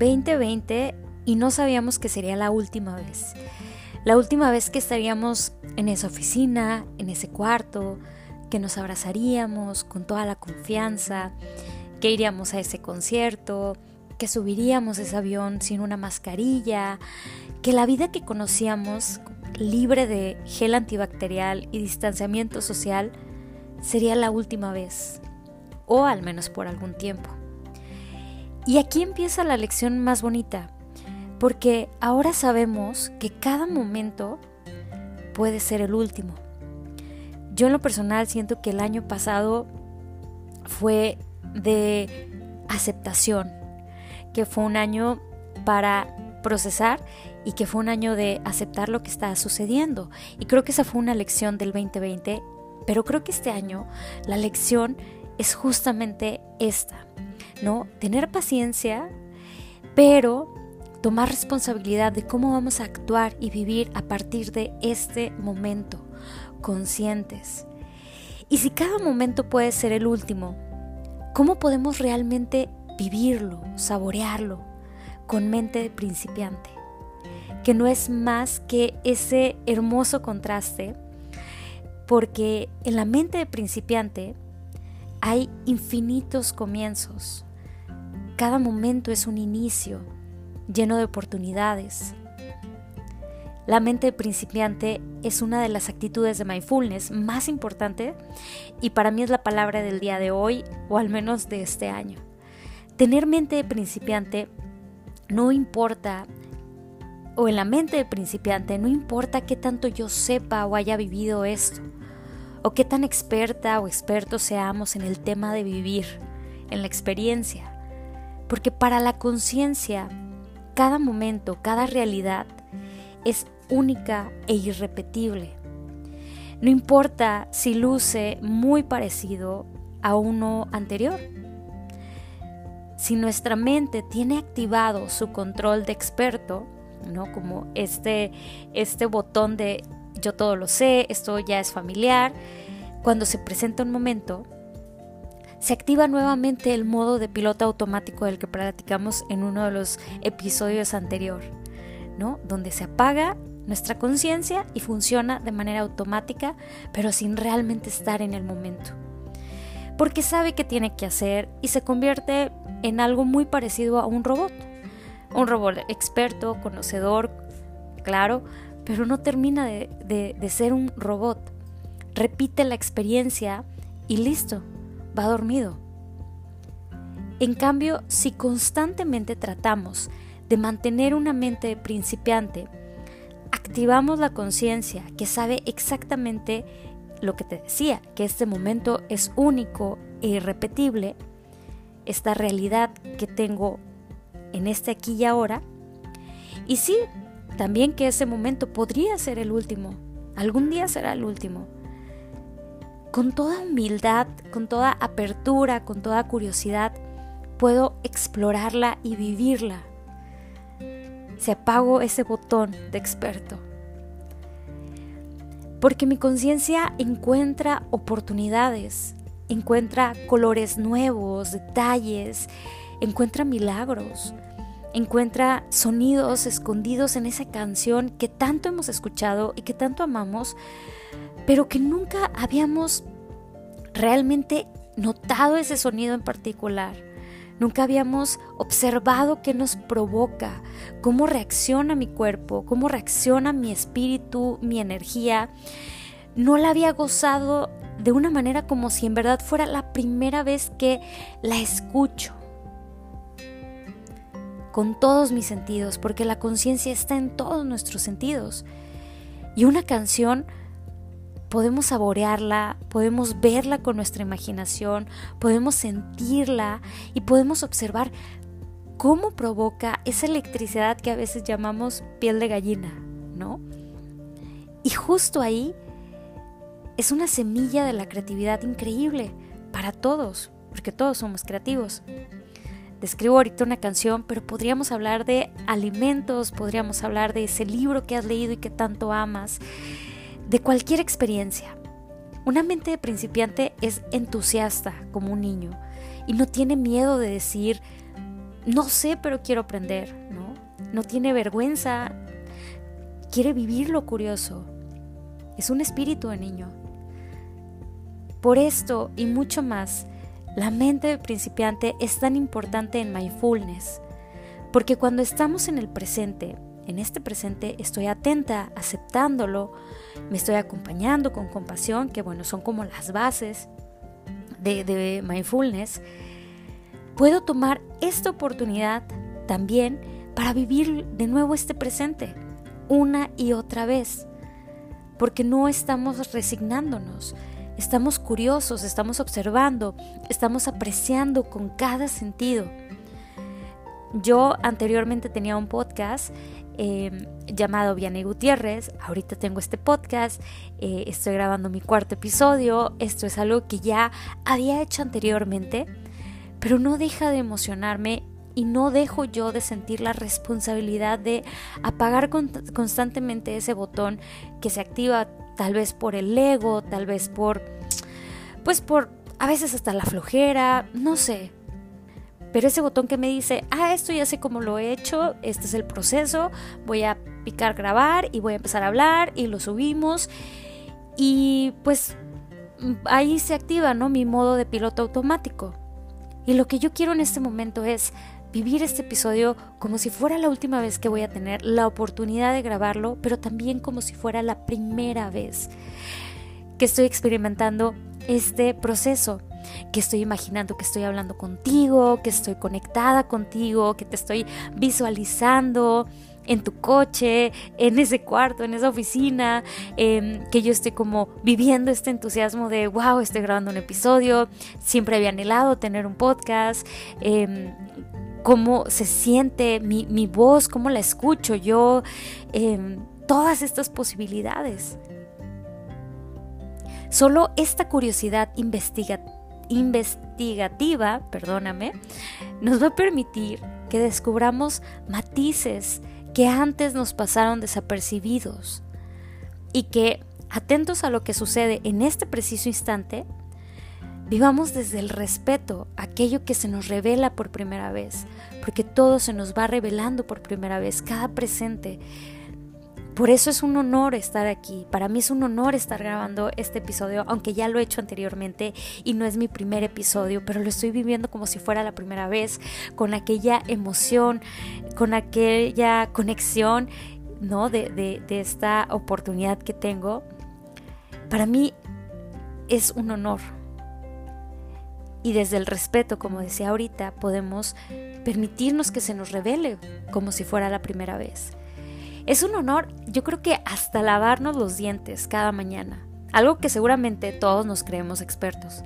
2020 y no sabíamos que sería la última vez. La última vez que estaríamos en esa oficina, en ese cuarto, que nos abrazaríamos con toda la confianza, que iríamos a ese concierto, que subiríamos ese avión sin una mascarilla, que la vida que conocíamos, libre de gel antibacterial y distanciamiento social, sería la última vez, o al menos por algún tiempo. Y aquí empieza la lección más bonita, porque ahora sabemos que cada momento puede ser el último. Yo en lo personal siento que el año pasado fue de aceptación, que fue un año para procesar y que fue un año de aceptar lo que estaba sucediendo. Y creo que esa fue una lección del 2020, pero creo que este año la lección es justamente esta, ¿no? Tener paciencia, pero tomar responsabilidad de cómo vamos a actuar y vivir a partir de este momento, conscientes. Y si cada momento puede ser el último, ¿cómo podemos realmente vivirlo, saborearlo con mente de principiante? Que no es más que ese hermoso contraste, porque en la mente de principiante hay infinitos comienzos. Cada momento es un inicio lleno de oportunidades. La mente principiante es una de las actitudes de mindfulness más importante y para mí es la palabra del día de hoy o al menos de este año. Tener mente de principiante no importa, o en la mente de principiante no importa qué tanto yo sepa o haya vivido esto, o qué tan experta o experto seamos en el tema de vivir, en la experiencia, porque para la conciencia cada momento, cada realidad es única e irrepetible. No importa si luce muy parecido a uno anterior. Si nuestra mente tiene activado su control de experto, ¿no? Como este, este botón de yo todo lo sé, esto ya es familiar, cuando se presenta un momento, se activa nuevamente el modo de piloto automático del que platicamos en uno de los episodios anterior, ¿no? Donde se apaga nuestra conciencia y funciona de manera automática, pero sin realmente estar en el momento. Porque sabe qué tiene que hacer y se convierte en algo muy parecido a un robot. Un robot experto, conocedor, claro, pero no termina de, de ser un robot. Repite la experiencia y listo, va dormido. En cambio, si constantemente tratamos de mantener una mente principiante, activamos la conciencia que sabe exactamente lo que te decía, que este momento es único e irrepetible, esta realidad que tengo en este aquí y ahora, y sí, también que ese momento podría ser el último, algún día será el último con toda humildad, con toda apertura, con toda curiosidad, puedo explorarla y vivirla. Se apago ese botón de experto. Porque mi conciencia encuentra oportunidades, encuentra colores nuevos, detalles, encuentra milagros, encuentra sonidos escondidos en esa canción que tanto hemos escuchado y que tanto amamos, pero que nunca habíamos realmente notado ese sonido en particular. Nunca habíamos observado qué nos provoca, cómo reacciona mi cuerpo, cómo reacciona mi espíritu, mi energía. No la había gozado de una manera como si en verdad fuera la primera vez que la escucho. Con todos mis sentidos, porque la conciencia está en todos nuestros sentidos. Y una canción podemos saborearla, podemos verla con nuestra imaginación, podemos sentirla y podemos observar cómo provoca esa electricidad que a veces llamamos piel de gallina, ¿no? Y justo ahí es una semilla de la creatividad increíble para todos, porque todos somos creativos. Describo ahorita una canción, pero podríamos hablar de alimentos, podríamos hablar de ese libro que has leído y que tanto amas, de cualquier experiencia. Una mente de principiante es entusiasta como un niño y no tiene miedo de decir, no sé, pero quiero aprender, ¿no? No tiene vergüenza, quiere vivir lo curioso. Es un espíritu de niño. Por esto y mucho más, la mente principiante es tan importante en mindfulness, porque cuando estamos en el presente, en este presente estoy atenta, aceptándolo, me estoy acompañando con compasión, que bueno, son como las bases de mindfulness, puedo tomar esta oportunidad también para vivir de nuevo este presente, una y otra vez, porque no estamos resignándonos, estamos curiosos, estamos observando, estamos apreciando con cada sentido. Yo anteriormente tenía un podcast eh, llamado Vianney Gutiérrez, ahorita tengo este podcast, eh, estoy grabando mi cuarto episodio, esto es algo que ya había hecho anteriormente, pero no deja de emocionarme y no dejo yo de sentir la responsabilidad de apagar constantemente ese botón que se activa tal vez por el ego, tal vez por, pues por, a veces hasta la flojera, no sé. Pero ese botón que me dice, ah, esto ya sé cómo lo he hecho, este es el proceso, voy a picar grabar y voy a empezar a hablar y lo subimos. Y pues ahí se activa, ¿no? Mi modo de piloto automático. Y lo que yo quiero en este momento es vivir este episodio como si fuera la última vez que voy a tener la oportunidad de grabarlo, pero también como si fuera la primera vez que estoy experimentando este proceso, que estoy imaginando que estoy hablando contigo, que estoy conectada contigo, que te estoy visualizando en tu coche, en ese cuarto, en esa oficina, em, que yo estoy como viviendo este entusiasmo de, wow, estoy grabando un episodio, siempre había anhelado tener un podcast, em, cómo se siente mi, mi, voz, cómo la escucho yo, em, todas estas posibilidades. Solo esta curiosidad investigativa, perdóname, nos va a permitir que descubramos matices que antes nos pasaron desapercibidos y que, atentos a lo que sucede en este preciso instante, Vivamos desde el respeto aquello que se nos revela por primera vez, porque todo se nos va revelando por primera vez, cada presente. Por eso es un honor estar aquí. Para mí es un honor estar grabando este episodio, aunque ya lo he hecho anteriormente y no es mi primer episodio, pero lo estoy viviendo como si fuera la primera vez, con aquella emoción, con aquella conexión, ¿no? De, de esta oportunidad que tengo. Para mí es un honor y desde el respeto, como decía ahorita, podemos permitirnos que se nos revele como si fuera la primera vez. Es un honor, yo creo que hasta lavarnos los dientes cada mañana, algo que seguramente todos nos creemos expertos.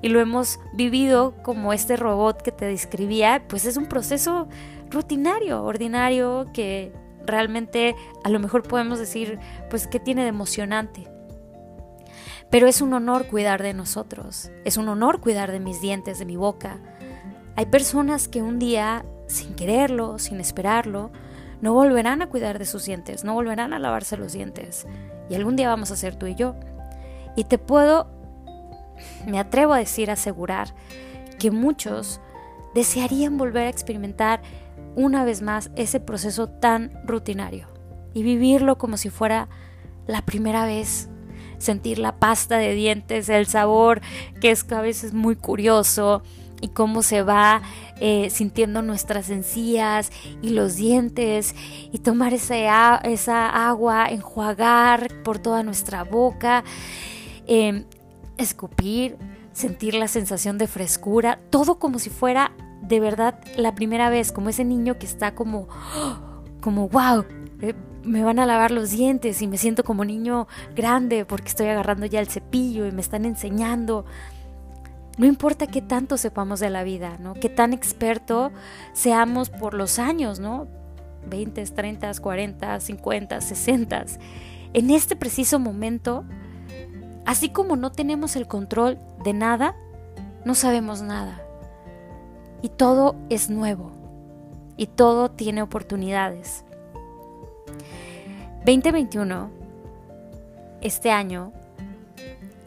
Y lo hemos vivido como este robot que te describía, pues es un proceso rutinario, ordinario, que realmente a lo mejor podemos decir, pues, ¿qué tiene de emocionante? Pero es un honor cuidar de nosotros, es un honor cuidar de mis dientes, de mi boca. Hay personas que un día, sin quererlo, sin esperarlo, no volverán a cuidar de sus dientes, no volverán a lavarse los dientes. Y algún día vamos a ser tú y yo. Y te puedo, me atrevo a decir, asegurar, que muchos desearían volver a experimentar una vez más ese proceso tan rutinario y vivirlo como si fuera la primera vez sentir la pasta de dientes, el sabor que es a veces muy curioso y cómo se va eh, sintiendo nuestras encías y los dientes y tomar esa, esa agua, enjuagar por toda nuestra boca, em, escupir, sentir la sensación de frescura, todo como si fuera de verdad la primera vez, como ese niño que está como, como wow, me van a lavar los dientes y me siento como niño grande porque estoy agarrando ya el cepillo y me están enseñando. No importa qué tanto sepamos de la vida, ¿no? Qué tan experto seamos por los años, ¿no? 20, 30, 40, 50, 60. En este preciso momento, así como no tenemos el control de nada, no sabemos nada. Y todo es nuevo. Y todo tiene oportunidades. 2021, este año,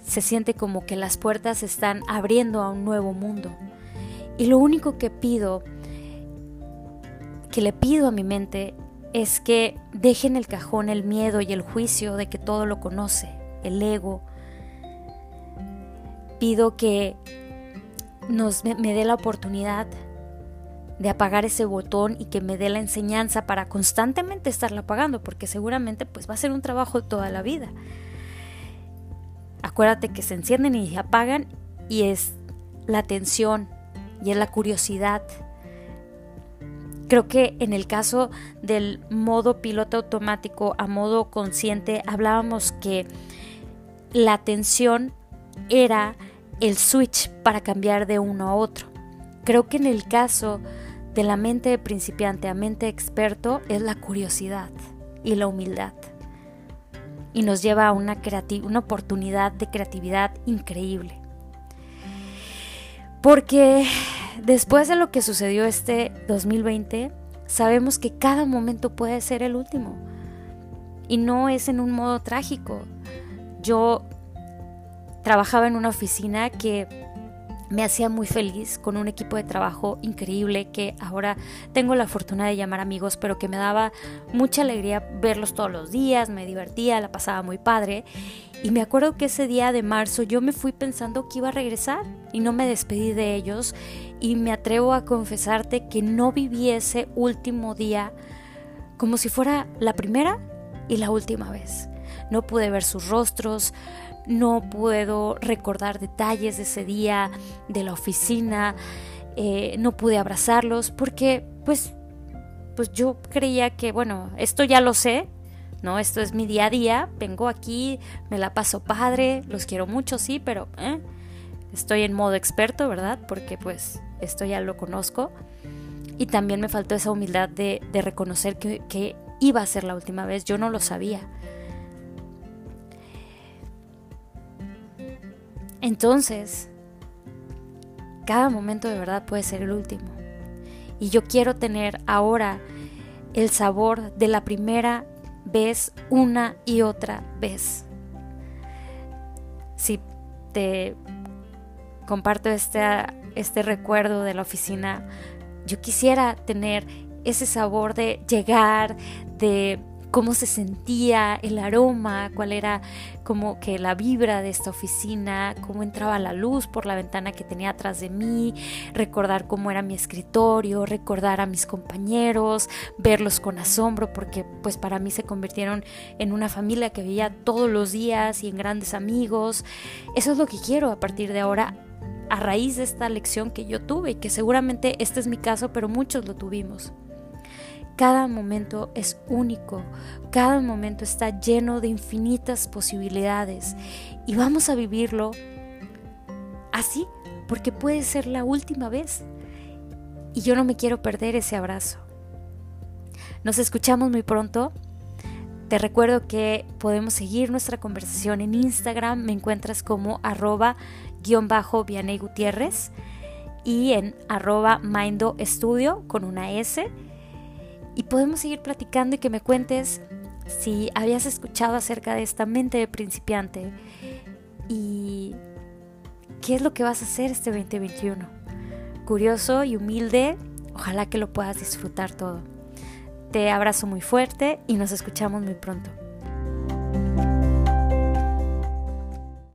se siente como que las puertas están abriendo a un nuevo mundo. Y lo único que pido que le pido a mi mente es que deje en el cajón el miedo y el juicio de que todo lo conoce, el ego. Pido que nos, me dé la oportunidad de apagar ese botón y que me dé la enseñanza para constantemente estarla apagando, porque seguramente pues va a ser un trabajo toda la vida. Acuérdate que se encienden y se apagan y es la atención y es la curiosidad Creo que en el caso del modo piloto automático a modo consciente hablábamos que la atención era el switch para cambiar de uno a otro. Creo que en el caso de la mente de principiante a mente experto es la curiosidad y la humildad. Y nos lleva a una, una oportunidad de creatividad increíble. Porque después de lo que sucedió este 2020, sabemos que cada momento puede ser el último. Y no es en un modo trágico. Yo trabajaba en una oficina que me hacía muy feliz con un equipo de trabajo increíble que ahora tengo la fortuna de llamar amigos, pero que me daba mucha alegría verlos todos los días, me divertía, la pasaba muy padre. Y me acuerdo que ese día de marzo yo me fui pensando que iba a regresar y no me despedí de ellos y me atrevo a confesarte que no viví ese último día como si fuera la primera y la última vez. No pude ver sus rostros, no puedo recordar detalles de ese día, de la oficina, eh, no pude abrazarlos porque pues, pues yo creía que, bueno, esto ya lo sé, ¿no? Esto es mi día a día, vengo aquí, me la paso padre, los quiero mucho, sí, pero ¿eh? estoy en modo experto, ¿verdad? Porque pues esto ya lo conozco. Y también me faltó esa humildad de, reconocer que, que iba a ser la última vez, yo no lo sabía. Entonces, cada momento de verdad puede ser el último. Y yo quiero tener ahora el sabor de la primera vez una y otra vez. Si te comparto este, este recuerdo de la oficina, yo quisiera tener ese sabor de llegar, de cómo se sentía el aroma, cuál era como que la vibra de esta oficina, cómo entraba la luz por la ventana que tenía atrás de mí, recordar cómo era mi escritorio, recordar a mis compañeros, verlos con asombro porque pues para mí se convirtieron en una familia que veía todos los días y en grandes amigos. Eso es lo que quiero a partir de ahora a raíz de esta lección que yo tuve y que seguramente este es mi caso, pero muchos lo tuvimos. Cada momento es único, cada momento está lleno de infinitas posibilidades y vamos a vivirlo así porque puede ser la última vez. Y yo no me quiero perder ese abrazo. Nos escuchamos muy pronto. Te recuerdo que podemos seguir nuestra conversación en Instagram. Me encuentras como arroba guion bajo Vianey Gutiérrez y en arroba Mindo Estudio con una S y podemos seguir platicando y que me cuentes si habías escuchado acerca de esta mente de principiante y qué es lo que vas a hacer este 2021. Curioso y humilde, ojalá que lo puedas disfrutar todo. Te abrazo muy fuerte y nos escuchamos muy pronto.